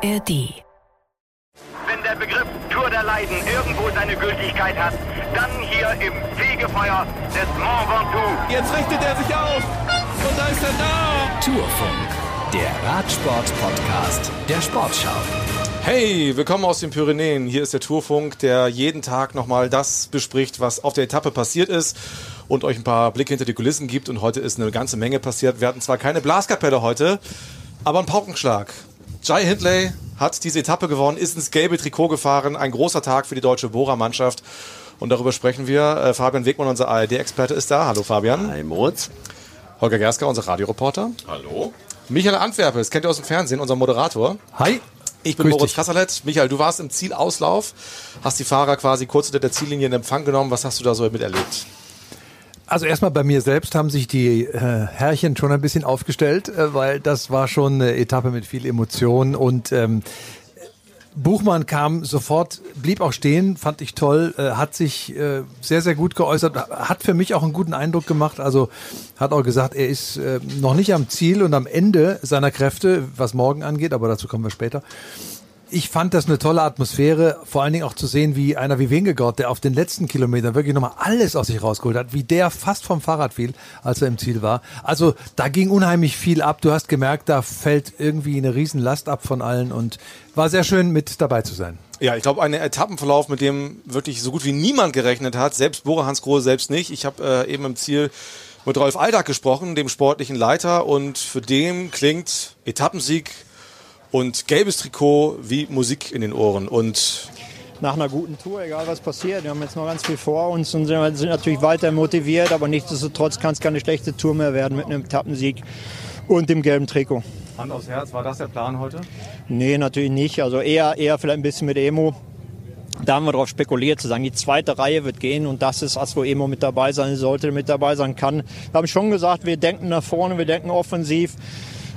ARD. Wenn der Begriff Tour der Leiden irgendwo seine Gültigkeit hat, dann hier im Fegefeuer des Mont Ventoux. Jetzt richtet er sich auf und da ist er da. Tourfunk, der Radsport-Podcast der Sportschau. Hey, willkommen aus den Pyrenäen. Hier ist der Tourfunk, der jeden Tag nochmal das bespricht, was auf der Etappe passiert ist und euch ein paar Blicke hinter die Kulissen gibt. Und heute ist eine ganze Menge passiert. Wir hatten zwar keine Blaskapelle heute, aber einen Paukenschlag. Jai Hindley hat diese Etappe gewonnen, ist ins gelbe Trikot gefahren. Ein großer Tag für die deutsche Bora-Mannschaft. Und darüber sprechen wir. Äh, Fabian Wegmann, unser ARD-Experte, ist da. Hallo Fabian. Hi Moritz. Holger Gersker, unser Radioreporter. Hallo. Michael Antwerpe, das kennt ihr aus dem Fernsehen, unser Moderator. Hi. Ich bin Grüß Moritz dich. Kasserlet. Michael, du warst im Zielauslauf, hast die Fahrer quasi kurz hinter der Ziellinie in Empfang genommen. Was hast du da so miterlebt? Also erstmal bei mir selbst haben sich die äh, Herrchen schon ein bisschen aufgestellt, äh, weil das war schon eine Etappe mit viel Emotion und ähm, Buchmann kam sofort, blieb auch stehen, fand ich toll, äh, hat sich äh, sehr, sehr gut geäußert, hat für mich auch einen guten Eindruck gemacht. Also hat auch gesagt, er ist äh, noch nicht am Ziel und am Ende seiner Kräfte, was morgen angeht, aber dazu kommen wir später. Ich fand das eine tolle Atmosphäre, vor allen Dingen auch zu sehen, wie einer wie Wingegaard, der auf den letzten Kilometern wirklich nochmal alles aus sich rausgeholt hat, wie der fast vom Fahrrad fiel, als er im Ziel war. Also da ging unheimlich viel ab. Du hast gemerkt, da fällt irgendwie eine Riesenlast ab von allen und war sehr schön mit dabei zu sein. Ja, ich glaube, ein Etappenverlauf, mit dem wirklich so gut wie niemand gerechnet hat. Selbst Bora Hans Grohe selbst nicht. Ich habe äh, eben im Ziel mit Rolf Aldag gesprochen, dem sportlichen Leiter, und für den klingt Etappensieg und gelbes Trikot wie Musik in den Ohren. Und nach einer guten Tour, egal was passiert. Wir haben jetzt noch ganz viel vor uns und sind natürlich weiter motiviert, aber nichtsdestotrotz kann es keine schlechte Tour mehr werden mit einem Etappensieg und dem gelben Trikot. Hand aufs Herz, war das der Plan heute? Nee, natürlich nicht. Also eher, eher vielleicht ein bisschen mit Emo. Da haben wir darauf spekuliert, zu sagen, die zweite Reihe wird gehen und das ist das, wo Emo mit dabei sein sollte, mit dabei sein kann. Wir haben schon gesagt, wir denken nach vorne, wir denken offensiv.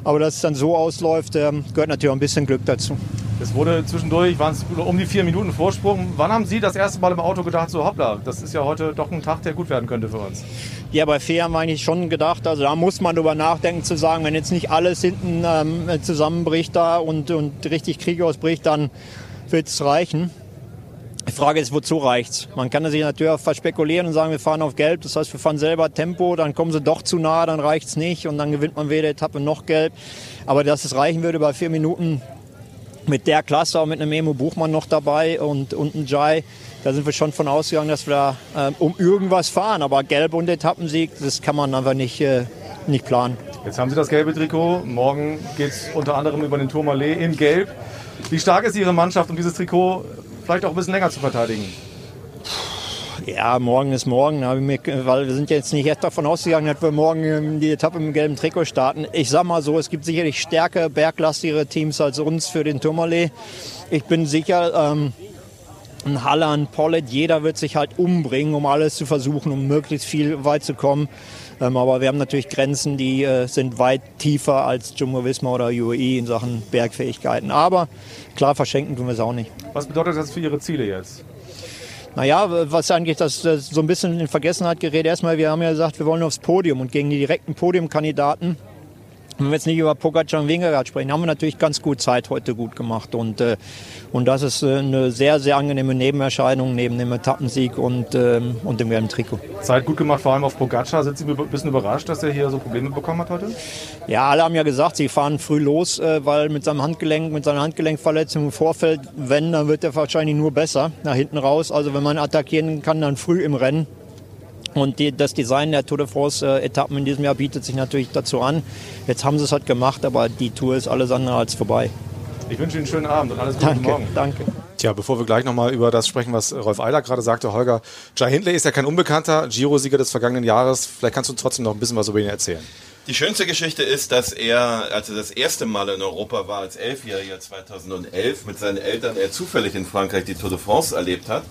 Aber dass es dann so ausläuft, ähm, gehört natürlich auch ein bisschen Glück dazu. Es wurde zwischendurch, waren es um die vier Minuten Vorsprung. Wann haben Sie das erste Mal im Auto gedacht, so hoppla, das ist ja heute doch ein Tag, der gut werden könnte für uns? Ja, bei Fee haben wir eigentlich schon gedacht, also da muss man drüber nachdenken zu sagen, wenn jetzt nicht alles hinten ähm, zusammenbricht da und, und richtig Krieg ausbricht, dann wird es reichen. Die Frage ist, wozu reicht's? Man kann sich natürlich auch verspekulieren und sagen, wir fahren auf Gelb, das heißt, wir fahren selber Tempo, dann kommen sie doch zu nah, dann reicht's nicht und dann gewinnt man weder Etappe noch Gelb. Aber dass es reichen würde bei vier Minuten mit der Klasse, auch mit einem Emo Buchmann noch dabei und, und einem Jai, da sind wir schon von ausgegangen, dass wir da ähm, um irgendwas fahren. Aber Gelb und Etappensieg, das kann man einfach nicht, äh, nicht planen. Jetzt haben Sie das gelbe Trikot. Morgen geht es unter anderem über den Tourmalet in Gelb. Wie stark ist Ihre Mannschaft, um dieses Trikot vielleicht auch ein bisschen länger zu verteidigen? Ja, morgen ist morgen, weil wir sind jetzt nicht erst davon ausgegangen, dass wir morgen ähm, die Etappe im gelben Trikot starten. Ich sag mal so, es gibt sicherlich stärker, berglastigere Teams als uns für den Tourmalet. Ich bin sicher, ähm, ein Halland, Pollet, jeder wird sich halt umbringen, um alles zu versuchen, um möglichst viel weit zu kommen. Ähm, aber wir haben natürlich Grenzen, die äh, sind weit tiefer als Jumbo Visma oder UAE in Sachen Bergfähigkeiten. Aber klar, verschenken tun wir es auch nicht. Was bedeutet das für Ihre Ziele jetzt? Naja, was eigentlich das, das so ein bisschen in Vergessenheit gerät. Erstmal, wir haben ja gesagt, wir wollen aufs Podium und gegen die direkten Podiumkandidaten, wenn wir jetzt nicht über Pogacar und Wingegaard sprechen, haben wir natürlich ganz gut Zeit heute gut gemacht. Und, äh, und das ist äh, eine sehr, sehr angenehme Nebenerscheinung neben dem Etappensieg und, ähm, und dem gelben Trikot. Zeit gut gemacht, vor allem auf Pogacar. Sind Sie ein bisschen überrascht, dass er hier so Probleme bekommen hat heute? Ja, alle haben ja gesagt, sie fahren früh los, äh, weil mit seinem Handgelenk, mit seiner Handgelenkverletzung im Vorfeld, wenn, dann wird er wahrscheinlich nur besser nach hinten raus. Also wenn man attackieren kann, dann früh im Rennen. Und die, das Design der Tour de France-Etappen in diesem Jahr bietet sich natürlich dazu an. Jetzt haben sie es halt gemacht, aber die Tour ist alles andere als vorbei. Ich wünsche Ihnen einen schönen Abend und alles Gute Danke, morgen. danke. Tja, bevor wir gleich nochmal über das sprechen, was Rolf Eiler gerade sagte, Holger, Jai Hindley ist ja kein Unbekannter, Giro-Sieger des vergangenen Jahres. Vielleicht kannst du uns trotzdem noch ein bisschen was über ihn erzählen. Die schönste Geschichte ist, dass er, als er das erste Mal in Europa war, als Elfjähriger 2011, mit seinen Eltern er zufällig in Frankreich die Tour de France erlebt hat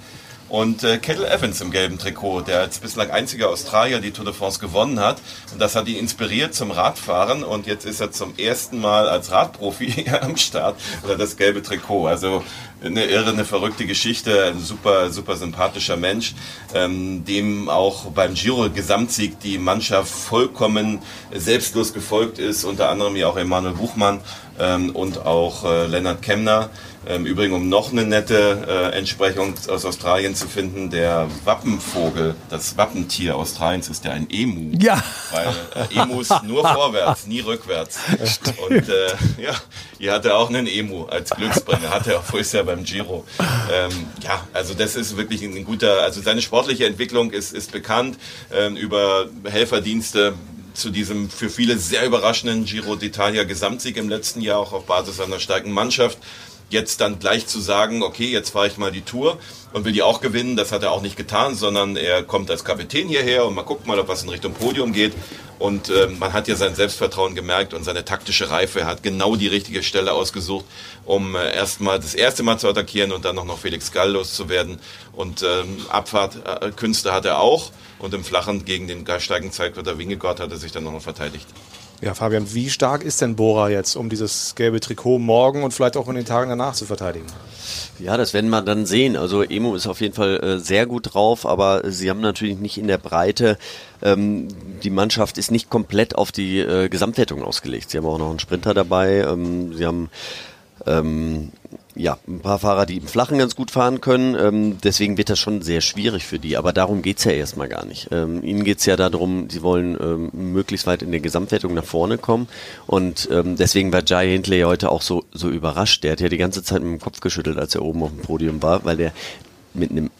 und äh, Kettle Evans im gelben Trikot, der als bislang einziger Australier die Tour de France gewonnen hat. Und das hat ihn inspiriert zum Radfahren und jetzt ist er zum ersten Mal als Radprofi am Start oder das gelbe Trikot. Also eine irre, eine verrückte Geschichte, ein super, super sympathischer Mensch, ähm, dem auch beim Giro Gesamtsieg die Mannschaft vollkommen selbstlos gefolgt ist, unter anderem ja auch Emanuel Buchmann ähm, und auch äh, Lennart Kemner. Ähm, Übrigens, um noch eine nette äh, Entsprechung aus Australien zu finden, der Wappenvogel, das Wappentier Australiens ist ja ein Emu. Ja. Weil äh, Emus nur vorwärts, nie rückwärts. Und äh, ja, hier hat er auch einen Emu als Glücksbringer, hat er auch vorher beim Giro. Ähm, ja, also das ist wirklich ein guter, also seine sportliche Entwicklung ist, ist bekannt ähm, über Helferdienste zu diesem für viele sehr überraschenden Giro d'Italia Gesamtsieg im letzten Jahr, auch auf Basis einer starken Mannschaft jetzt dann gleich zu sagen, okay, jetzt fahre ich mal die Tour und will die auch gewinnen, das hat er auch nicht getan, sondern er kommt als Kapitän hierher und man guckt mal, ob was in Richtung Podium geht. Und äh, man hat ja sein Selbstvertrauen gemerkt und seine taktische Reife. Er hat genau die richtige Stelle ausgesucht, um äh, erstmal das erste Mal zu attackieren und dann noch, noch Felix Gall loszuwerden. Und ähm, Abfahrtkünste hat er auch. Und im Flachen gegen den steigenden Zeitwitter Wingegott hat er sich dann noch verteidigt. Ja, Fabian, wie stark ist denn Bora jetzt, um dieses gelbe Trikot morgen und vielleicht auch in den Tagen danach zu verteidigen? Ja, das werden wir dann sehen. Also Emo ist auf jeden Fall äh, sehr gut drauf, aber sie haben natürlich nicht in der Breite. Ähm, die Mannschaft ist nicht komplett auf die äh, Gesamtwertung ausgelegt. Sie haben auch noch einen Sprinter dabei. Ähm, sie haben ähm, ja, ein paar Fahrer, die im Flachen ganz gut fahren können. Ähm, deswegen wird das schon sehr schwierig für die. Aber darum geht's ja erstmal gar nicht. Ähm, ihnen geht's ja darum, sie wollen ähm, möglichst weit in der Gesamtwertung nach vorne kommen. Und ähm, deswegen war Jai Hindley heute auch so, so überrascht. Der hat ja die ganze Zeit mit dem Kopf geschüttelt, als er oben auf dem Podium war, weil der mit einem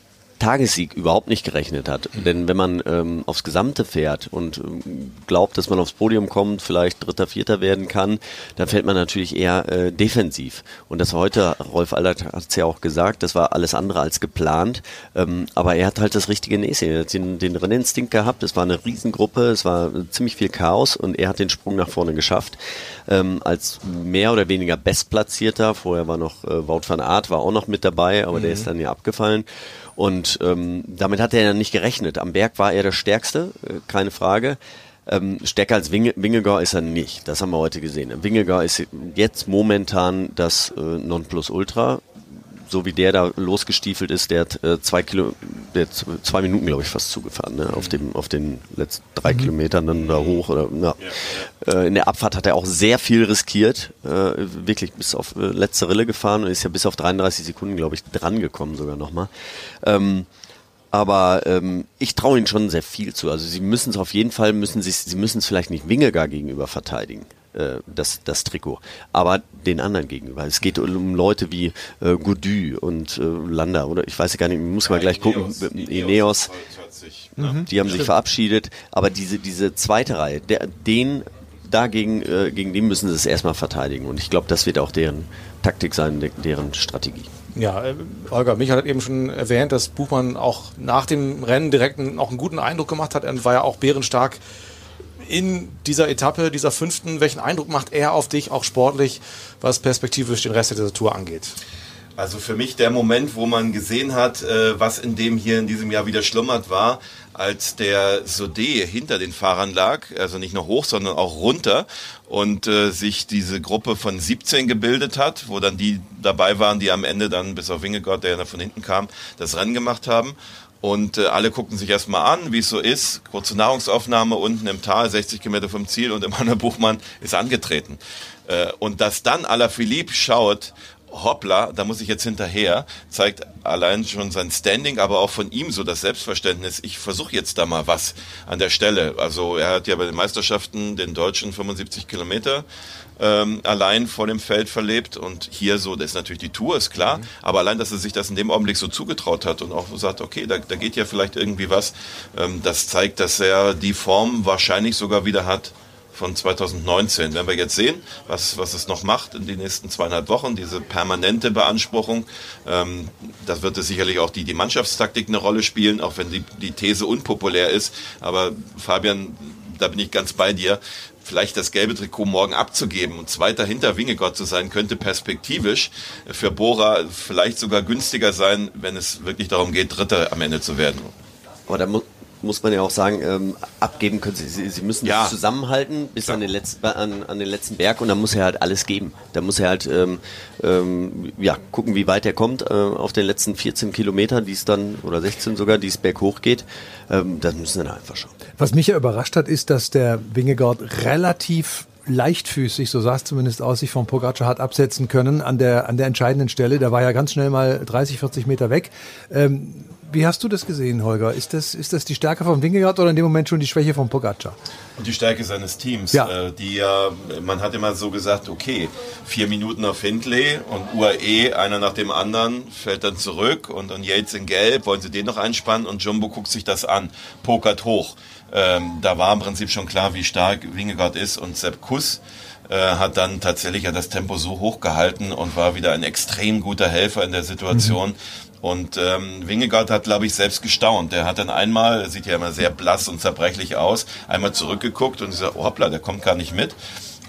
Tagessieg überhaupt nicht gerechnet hat. Mhm. Denn wenn man ähm, aufs Gesamte fährt und ähm, glaubt, dass man aufs Podium kommt, vielleicht Dritter, Vierter werden kann, dann fällt man natürlich eher äh, defensiv. Und das war heute, Rolf Allert hat es ja auch gesagt, das war alles andere als geplant. Ähm, aber er hat halt das richtige Näschen. Er hat den, den Renninstinkt gehabt. Es war eine Riesengruppe, es war ziemlich viel Chaos und er hat den Sprung nach vorne geschafft. Ähm, als mehr oder weniger Bestplatzierter. Vorher war noch äh, Wout van Aert, war auch noch mit dabei, aber mhm. der ist dann ja abgefallen. Und ähm, damit hat er ja nicht gerechnet. Am Berg war er der Stärkste, äh, keine Frage. Ähm, stärker als Winge, Wingegar ist er nicht. Das haben wir heute gesehen. Wingegar ist jetzt momentan das äh, Nonplusultra so wie der da losgestiefelt ist, der hat äh, zwei Kilo, der hat zwei Minuten, glaube ich, fast zugefahren, ne? auf dem, auf den letzten drei mhm. Kilometern dann da hoch oder ja. ja, ja. Äh, in der Abfahrt hat er auch sehr viel riskiert, äh, wirklich bis auf äh, letzte Rille gefahren und ist ja bis auf 33 Sekunden, glaube ich, dran gekommen sogar nochmal. Ähm, aber ähm, ich traue ihnen schon sehr viel zu. Also sie müssen es auf jeden Fall, müssen sie, sie müssen es vielleicht nicht Wingegar gegenüber verteidigen. Äh, das, das Trikot, aber den anderen gegenüber. Es geht um Leute wie äh, Godu und äh, Landa oder ich weiß gar nicht, muss mal gleich gucken. Ineos, mhm. die haben sich verabschiedet, aber diese diese zweite Reihe, der, den dagegen äh, gegen den müssen sie es erstmal verteidigen und ich glaube, das wird auch deren Taktik sein, deren Strategie. Ja, äh, Holger, Michael hat eben schon erwähnt, dass Buchmann auch nach dem Rennen direkt einen, auch einen guten Eindruck gemacht hat. Er war ja auch bärenstark in dieser Etappe, dieser fünften, welchen Eindruck macht er auf dich auch sportlich, was perspektivisch den Rest dieser Tour angeht? Also für mich der Moment, wo man gesehen hat, äh, was in dem hier in diesem Jahr wieder schlummert war, als der Sode hinter den Fahrern lag, also nicht nur hoch, sondern auch runter und äh, sich diese Gruppe von 17 gebildet hat, wo dann die dabei waren, die am Ende dann bis auf Wingegott, der ja von hinten kam, das Rennen gemacht haben. Und äh, alle gucken sich erstmal an, wie es so ist. Kurze Nahrungsaufnahme unten im Tal, 60 Kilometer vom Ziel und Emanuel Buchmann ist angetreten. Äh, und dass dann Alaphilippe schaut, hoppla, da muss ich jetzt hinterher, zeigt allein schon sein Standing, aber auch von ihm so das Selbstverständnis, ich versuche jetzt da mal was an der Stelle. Also er hat ja bei den Meisterschaften den Deutschen 75 Kilometer ähm, allein vor dem Feld verlebt und hier so, das ist natürlich die Tour, ist klar, mhm. aber allein, dass er sich das in dem Augenblick so zugetraut hat und auch sagt, okay, da, da geht ja vielleicht irgendwie was, ähm, das zeigt, dass er die Form wahrscheinlich sogar wieder hat, von 2019. Wenn wir jetzt sehen, was, was es noch macht in den nächsten zweieinhalb Wochen, diese permanente Beanspruchung, ähm, das wird es sicherlich auch die, die Mannschaftstaktik eine Rolle spielen, auch wenn die, die These unpopulär ist. Aber Fabian, da bin ich ganz bei dir. vielleicht das gelbe Trikot morgen abzugeben und zweiter hinter Wingegott zu sein, könnte perspektivisch für Bora vielleicht sogar günstiger sein, wenn es wirklich darum geht, Dritter am Ende zu werden. Aber da mu muss man ja auch sagen, ähm, abgeben können sie. Sie, sie müssen Ja. das zusammenhalten bis an den, letzten, an, an den letzten Berg und dann muss er halt alles geben. Da muss er halt ähm, ähm, ja, gucken, wie weit er kommt äh, auf den letzten 14 Kilometern, die es dann, oder 16 sogar, die es berghoch geht. Ähm, das müssen wir dann einfach schauen. Was mich ja überrascht hat, ist, dass der Wingegaard relativ leichtfüßig, so sah es zumindest aus, sich von Pogacar hat absetzen können an der, an der entscheidenden Stelle. Der war ja ganz schnell mal 30, 40 Meter weg. Ähm, wie hast du das gesehen, Holger? Ist das, ist das die Stärke von Wingegaard oder in dem Moment schon die Schwäche von Pogacar? Und die Stärke seines Teams, Ja. äh, die ja, man hat immer so gesagt, okay, vier Minuten auf Hindley und UAE, einer nach dem anderen, fällt dann zurück und, und Yates in Gelb, wollen sie den noch einspannen und Jumbo guckt sich das an, pokert hoch. Ähm, da war im Prinzip schon klar, wie stark Wingegaard ist und Sepp Kuss äh, hat dann tatsächlich ja das Tempo so hoch gehalten und war wieder ein extrem guter Helfer in der Situation. Und ähm, Wingegaard hat, glaube ich, selbst gestaunt. Der hat dann einmal, sieht ja immer sehr blass und zerbrechlich aus, einmal zurückgeguckt und gesagt, oh hoppla, der kommt gar nicht mit.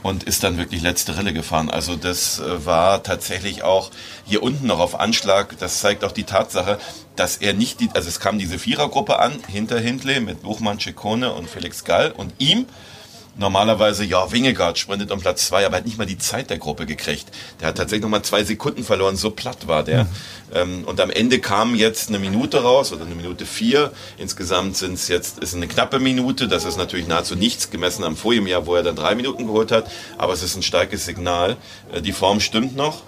Und ist dann wirklich letzte Rille gefahren. Also das äh, war tatsächlich auch hier unten noch auf Anschlag. Das zeigt auch die Tatsache, dass er nicht die, also es kam diese Vierergruppe an, hinter Hindley mit Buchmann, Ciccone und Felix Gall und ihm normalerweise, ja, Wingegaard sprintet um Platz zwei, aber er hat nicht mal die Zeit der Gruppe gekriegt. Der hat tatsächlich noch mal zwei Sekunden verloren, so platt war der. Ähm, und am Ende kam jetzt eine Minute raus oder eine Minute vier. Insgesamt sind es jetzt ist eine knappe Minute. Das ist natürlich nahezu nichts gemessen am vorigen Jahr, wo er dann drei Minuten geholt hat. Aber es ist ein starkes Signal. Äh, die Form stimmt noch.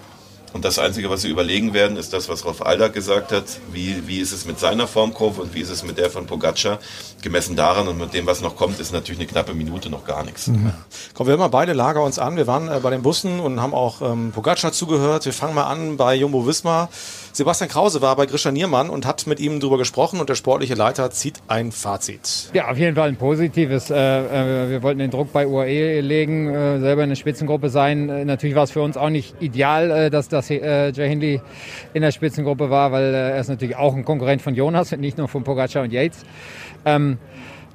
Und das Einzige, was sie überlegen werden, ist das, was Rolf Aldag gesagt hat. Wie, wie ist es mit seiner Formkurve und wie ist es mit der von Pogacar? Gemessen daran und mit dem, was noch kommt, ist natürlich eine knappe Minute noch gar nichts. Kommen wir mal beide Lager uns an. Wir waren äh, bei den Bussen und haben auch ähm, Pogacar zugehört. Wir fangen mal an bei Jumbo Wismar. Sebastian Krause war bei Grisha Niermann und hat mit ihm darüber gesprochen und der sportliche Leiter zieht ein Fazit. Ja, auf jeden Fall ein positives. Äh, äh, wir wollten den Druck bei UAE legen, äh, selber in der Spitzengruppe sein. Natürlich war es für uns auch nicht ideal, dass, äh, Jay Hindley in der Spitzengruppe war, weil er ist natürlich auch ein Konkurrent von Jonas und nicht nur von Pogacar und Yates.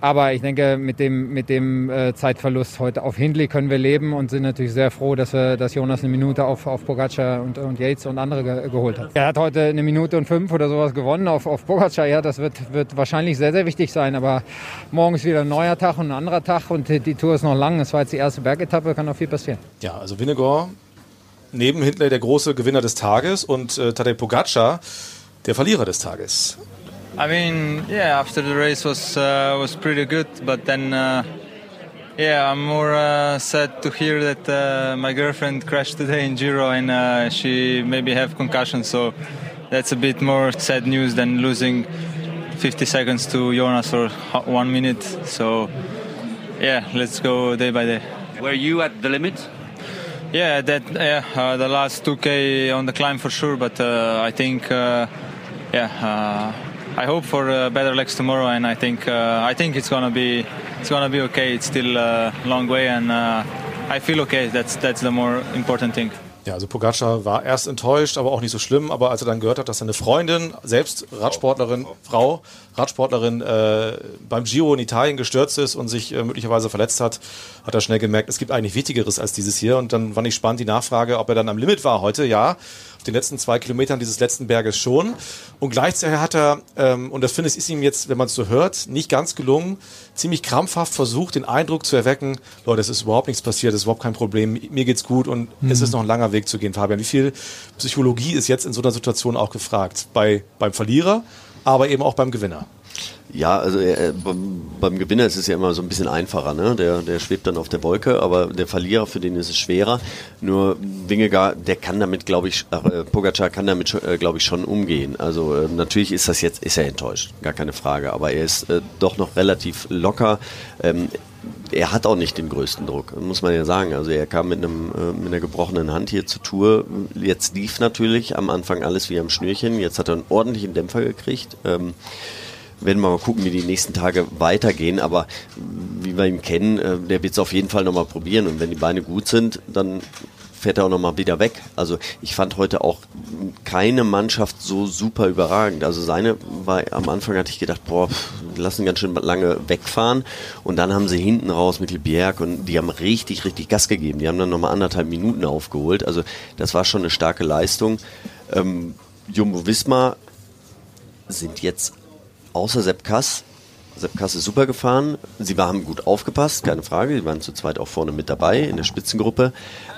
Aber ich denke, mit dem, mit dem äh, Zeitverlust heute auf Hindley können wir leben und sind natürlich sehr froh, dass, wir, dass Jonas eine Minute auf, auf Pogacar und, und Yates und andere ge geholt hat. Er hat heute eine Minute und fünf oder sowas gewonnen auf, auf Pogacar. Ja, das wird, wird wahrscheinlich sehr, sehr wichtig sein. Aber morgen ist wieder ein neuer Tag und ein anderer Tag und die, die Tour ist noch lang. Es war jetzt die erste Bergetappe, kann noch viel passieren. Ja, also Vinegar neben Hindley der große Gewinner des Tages und äh, Tadej Pogacar der Verlierer des Tages. I mean, yeah, after the race was uh, was pretty good, but then uh, yeah, I'm more uh, sad to hear that uh, my girlfriend crashed today in Giro and uh, she maybe have concussion. So that's a bit more sad news than losing 50 seconds to Jonas or one minute. So yeah, let's go day by day. Were you at the limit? Yeah, that yeah, uh, the last 2k on the climb for sure, but uh, I think uh, yeah, uh, I hope for uh, better legs tomorrow, and I think uh, I think it's gonna be it's gonna be okay. It's still a long way, and uh, I feel okay. That's that's the more important thing. Ja, also Pogacar war erst enttäuscht, aber auch nicht so schlimm. Aber als er dann gehört hat, dass seine Freundin, selbst Radsportlerin, Frau, Radsportlerin, äh, beim Giro in Italien gestürzt ist und sich äh, möglicherweise verletzt hat, hat er schnell gemerkt, es gibt eigentlich Wichtigeres als dieses hier. Und dann war nicht spannend die Nachfrage, ob er dann am Limit war heute. Ja, den letzten zwei Kilometern dieses letzten Berges schon. Und gleichzeitig hat er, ähm, und das finde ich, ist ihm jetzt, wenn man es so hört, nicht ganz gelungen, ziemlich krampfhaft versucht, den Eindruck zu erwecken, Leute, es ist überhaupt nichts passiert, es ist überhaupt kein Problem, mir geht's gut und Mhm. es ist noch ein langer Weg zu gehen, Fabian. Wie viel Psychologie ist jetzt in so einer Situation auch gefragt? Bei, beim Verlierer, aber eben auch beim Gewinner. Ja, also äh, beim, beim Gewinner ist es ja immer so ein bisschen einfacher, ne? Der, der schwebt dann auf der Wolke, aber der Verlierer, für den ist es schwerer. Nur Wingegaard, der kann damit, glaube ich, äh, Pogacar kann damit, äh, glaube ich, schon umgehen. Also äh, natürlich ist das jetzt, ist er enttäuscht, gar keine Frage, aber er ist äh, doch noch relativ locker. Ähm, er hat auch nicht den größten Druck, muss man ja sagen. Also er kam mit einem äh, mit einer gebrochenen Hand hier zur Tour. Jetzt lief natürlich am Anfang alles wie am Schnürchen. Jetzt hat er einen ordentlichen Dämpfer gekriegt. Ähm, werden wir mal gucken, wie die nächsten Tage weitergehen. Aber wie wir ihn kennen, äh, der wird es auf jeden Fall nochmal probieren. Und wenn die Beine gut sind, dann fährt er auch nochmal wieder weg. Also ich fand heute auch keine Mannschaft so super überragend. Also seine war am Anfang hatte ich gedacht, boah, lassen ganz schön lange wegfahren. Und dann haben sie hinten raus mit Bjerg und die haben richtig, richtig Gas gegeben. Die haben dann nochmal anderthalb Minuten aufgeholt. Also das war schon eine starke Leistung. Ähm, Jumbo Wismar sind jetzt außer Sepp Kass Sepp Kass ist super gefahren. Sie haben gut aufgepasst, keine Frage. Sie waren zu zweit auch vorne mit dabei in der Spitzengruppe.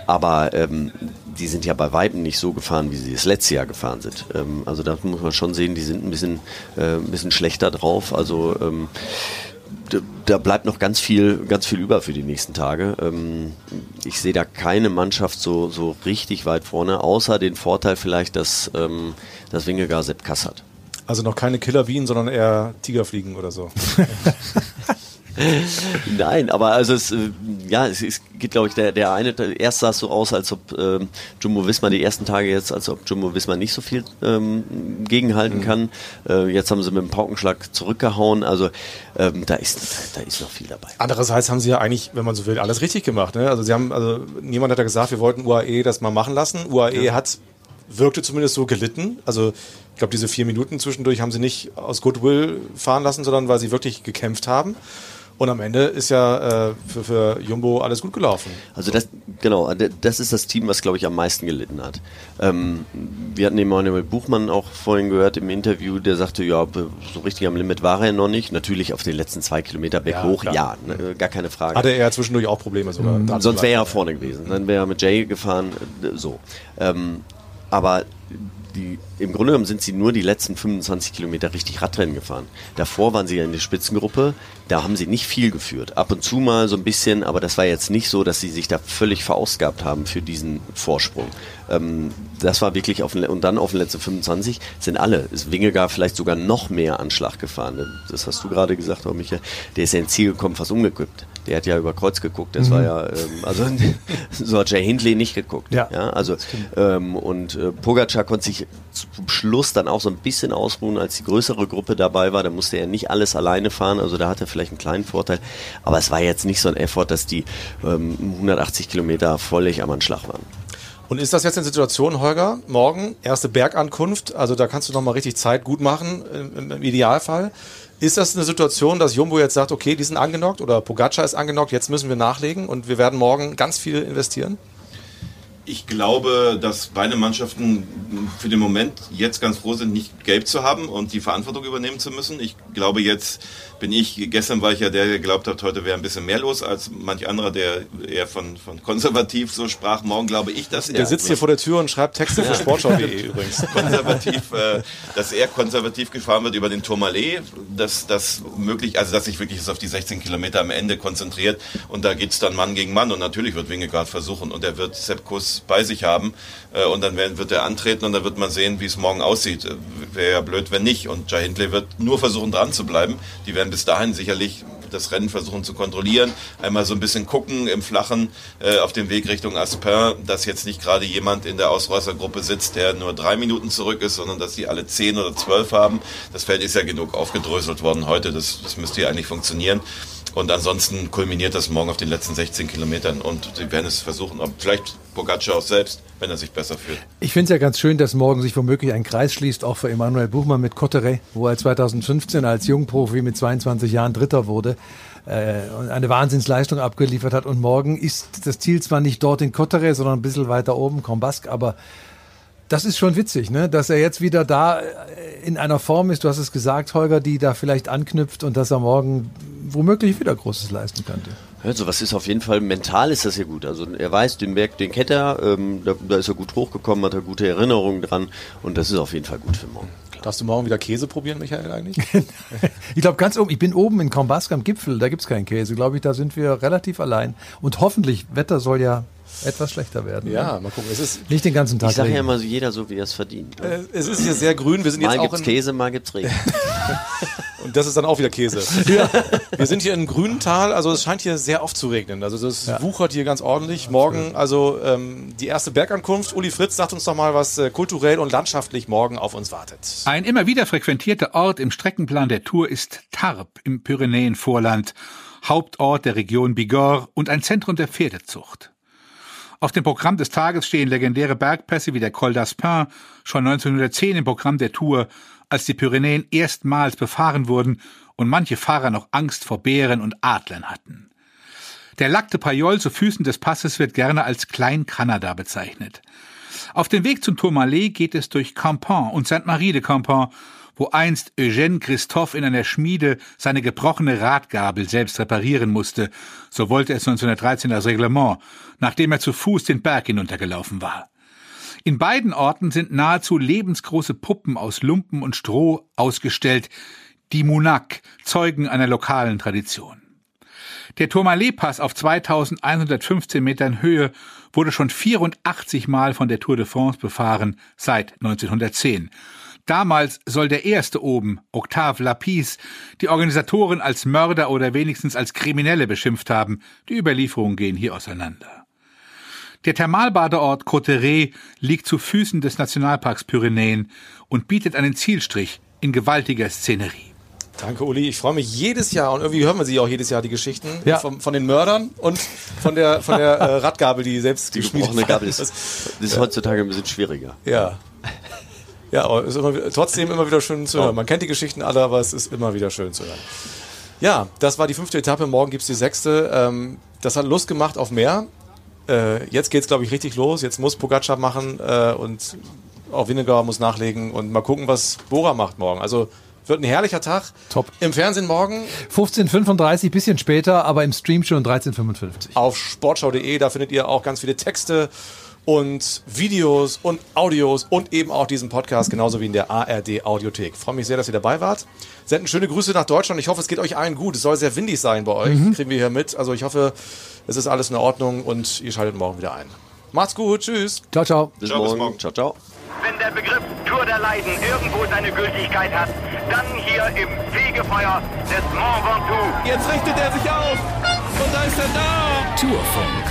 Aber ähm, die sind ja bei Weitem nicht so gefahren, wie sie das letzte Jahr gefahren sind. Ähm, also da muss man schon sehen, die sind ein bisschen, äh, ein bisschen schlechter drauf. Also ähm, da bleibt noch ganz viel, ganz viel über für die nächsten Tage. Ähm, ich sehe da keine Mannschaft so, so richtig weit vorne, außer den Vorteil vielleicht, dass ähm, das Wingegar Sepp Kass hat. Also noch keine Killer Wien, sondern eher Tigerfliegen oder so. Nein, aber also es, äh, ja, es, es geht, glaube ich, der, der eine, erst sah es so aus, als ob ähm, Jumbo Wismar die ersten Tage jetzt, als ob Jumbo Wismar nicht so viel ähm, gegenhalten mhm. kann. Äh, jetzt haben sie mit dem Paukenschlag zurückgehauen. Also ähm, da ist da ist noch viel dabei. Andererseits haben sie ja eigentlich, wenn man so will, alles richtig gemacht. Ne? Also sie haben, also niemand hat ja gesagt, wir wollten UAE das mal machen lassen. UAE ja. hat wirkte zumindest so gelitten. Also ich glaube, diese vier Minuten zwischendurch haben sie nicht aus Goodwill fahren lassen, sondern weil sie wirklich gekämpft haben. Und am Ende ist ja äh, für, für Jumbo alles gut gelaufen. Also das, genau, das ist das Team, was glaube ich am meisten gelitten hat. Ähm, wir hatten Emanuel Buchmann auch vorhin gehört im Interview, der sagte, ja, so richtig am Limit war er noch nicht. Natürlich auf den letzten zwei Kilometer berghoch, ja, ja ne, gar keine Frage. Hatte er zwischendurch auch Probleme sogar. Mhm. Sonst wäre er vorne gewesen. Dann wäre er mit Jay gefahren, äh, so. Ähm, aber die, im Grunde genommen sind sie nur die letzten 25 Kilometer richtig Radrennen gefahren. Davor waren sie ja in der Spitzengruppe, da haben sie nicht viel geführt. Ab und zu mal so ein bisschen, aber das war jetzt nicht so, dass sie sich da völlig verausgabt haben für diesen Vorsprung. Ähm, das war wirklich auf den, und dann auf den letzten 25 sind alle, ist Wingegar vielleicht sogar noch mehr Anschlag gefahren. Das hast du gerade gesagt, auch Michael, der ist ja ins Ziel gekommen, fast umgekippt. Der hat ja über Kreuz geguckt. Das mhm. war ja, ähm, also so hat Jay Hindley nicht geguckt. Ja. ja also ähm, und äh, Pogacar konnte sich zum Schluss dann auch so ein bisschen ausruhen, als die größere Gruppe dabei war. Da musste er nicht alles alleine fahren. Also da hat er vielleicht einen kleinen Vorteil. Aber es war jetzt nicht so ein Effort, dass die ähm, 180 Kilometer völlig am Anschlag waren. Und ist das jetzt eine Situation, Holger? Morgen, erste Bergankunft, also da kannst du nochmal richtig Zeit gut machen, im, im Idealfall. Ist das eine Situation, dass Jumbo jetzt sagt, okay, die sind angenockt oder Pogacar ist angenockt, jetzt müssen wir nachlegen und wir werden morgen ganz viel investieren? Ich glaube, dass beide Mannschaften für den Moment jetzt ganz froh sind, nicht gelb zu haben und die Verantwortung übernehmen zu müssen. Ich glaube jetzt, bin ich, gestern war ich ja der, der geglaubt hat, heute wäre ein bisschen mehr los als manch anderer, der eher von, von konservativ so sprach. Morgen glaube ich, dass er... Der sitzt hier vor der Tür und schreibt Texte für Sportschau.de übrigens. Konservativ, äh, dass er konservativ gefahren wird über den Tourmalet, dass das möglich, also dass sich wirklich auf die 16 Kilometer am Ende konzentriert und da geht es dann Mann gegen Mann und natürlich wird Wingegaard versuchen und er wird Seppkus bei sich haben äh, und dann wird er antreten und dann wird man sehen, wie es morgen aussieht. Äh, wäre ja blöd, wenn nicht und Jai Hindley wird nur versuchen dran zu bleiben. Die werden bis dahin sicherlich das Rennen versuchen zu kontrollieren. Einmal so ein bisschen gucken im Flachen äh, auf dem Weg Richtung Aspin, dass jetzt nicht gerade jemand in der Ausreißergruppe sitzt, der nur drei Minuten zurück ist, sondern dass die alle zehn oder zwölf haben. Das Feld ist ja genug aufgedröselt worden heute. Das, das müsste ja eigentlich funktionieren. Und ansonsten kulminiert das morgen auf den letzten 16 Kilometern und sie werden es versuchen, ob vielleicht Pogacar auch selbst, wenn er sich besser fühlt. Ich finde es ja ganz schön, dass morgen sich womöglich ein Kreis schließt, auch für Emanuel Buchmann mit Cotteret, wo er 2015 als Jungprofi mit 22 Jahren Dritter wurde äh, und eine Wahnsinnsleistung abgeliefert hat. Und morgen ist das Ziel zwar nicht dort in Cotteret, sondern ein bisschen weiter oben, Combasque, aber das ist schon witzig, ne? dass er jetzt wieder da äh, in einer Form ist, du hast es gesagt, Holger, die da vielleicht anknüpft und dass er morgen womöglich wieder Großes leisten könnte. Also was ist auf jeden Fall, mental ist das ja gut. Also er weiß, den Berg, den kennt er, ähm, da, da, ist er gut hochgekommen, hat er gute Erinnerungen dran und das ist auf jeden Fall gut für morgen. Klar. Darfst du morgen wieder Käse probieren, Michael, eigentlich? ich glaube ganz oben, ich bin oben in Kombask am Gipfel, da gibt es keinen Käse, glaube ich, da sind wir relativ allein. Und hoffentlich, Wetter soll ja etwas schlechter werden. Ja, ne? mal gucken. Es ist nicht den ganzen Tag. Ich sage ja immer, jeder so, wie er es verdient. Ne? Äh, es ist hier sehr grün. Wir sind mal jetzt gibt's Käse, mal gibt's Regen. Und das ist dann auch wieder Käse. Ja. Wir sind hier in Grünental, also es scheint hier sehr oft zu regnen. Also das ja. wuchert hier ganz ordentlich. Morgen also ähm, die erste Bergankunft. Uli Fritz sagt uns doch mal, was äh, kulturell und landschaftlich morgen auf uns wartet. Ein immer wieder frequentierter Ort im Streckenplan der Tour ist Tarp im Pyrenäenvorland, Hauptort der Region Bigorre und ein Zentrum der Pferdezucht. Auf dem Programm des Tages stehen legendäre Bergpässe wie der Col d'Aspin, schon 1910 im Programm der Tour, als die Pyrenäen erstmals befahren wurden und manche Fahrer noch Angst vor Bären und Adlern hatten. Der Lac de Payol zu Füßen des Passes wird gerne als Klein-Kanada bezeichnet. Auf dem Weg zum Tourmalet geht es durch Campan und Sainte-Marie de Campan, wo einst Eugène Christophe in einer Schmiede seine gebrochene Radgabel selbst reparieren musste, so wollte es 1913 das Reglement, nachdem er zu Fuß den Berg hinuntergelaufen war. In beiden Orten sind nahezu lebensgroße Puppen aus Lumpen und Stroh ausgestellt, die Munak, Zeugen einer lokalen Tradition. Der Tourmalet-Pass auf 2115 Metern Höhe wurde schon 84 Mal von der Tour de France befahren, seit 1910. Damals soll der erste oben, Octave Lapis, die Organisatoren als Mörder oder wenigstens als Kriminelle beschimpft haben. Die Überlieferungen gehen hier auseinander. Der Thermalbadeort Cotteret liegt zu Füßen des Nationalparks Pyrenäen und bietet einen Zielstrich in gewaltiger Szenerie. Danke, Uli. Ich freue mich jedes Jahr und irgendwie hören wir sie auch jedes Jahr, die Geschichten ja. von, von, den Mördern und von der, von der äh, Radgabel, die selbst die gebrochene Gabel ist. Das ist heutzutage ein bisschen schwieriger. Ja. Ja, aber ist immer, trotzdem immer wieder schön zu hören. Man kennt die Geschichten alle, aber es ist immer wieder schön zu hören. Ja, das war die fünfte Etappe. Morgen gibt es die sechste. Ähm, das hat Lust gemacht auf mehr. Äh, jetzt geht es, glaube ich, richtig los. Jetzt muss Pogacar machen äh, und auch Winnegauer muss nachlegen und mal gucken, was Bora macht morgen. Also wird ein herrlicher Tag. Top. Im Fernsehen morgen. 15.35, bisschen später, aber im Stream schon 13.55. Auf sportschau.de, da findet ihr auch ganz viele Texte und Videos und Audios und eben auch diesen Podcast, genauso wie in der ARD Audiothek. Freue mich sehr, dass ihr dabei wart. Senden schöne Grüße nach Deutschland. Ich hoffe, es geht euch allen gut. Es soll sehr windig sein bei euch. Mhm. Kriegen wir hier mit. Also ich hoffe, es ist alles in Ordnung und ihr schaltet morgen wieder ein. Macht's gut. Tschüss. Ciao, ciao. Bis, ciao, morgen. bis morgen. Ciao, ciao. Wenn der Begriff Tour der Leiden irgendwo seine Gültigkeit hat, dann hier im Fegefeuer des Mont Ventoux. Jetzt richtet er sich auf und da ist er da. Tourfunk,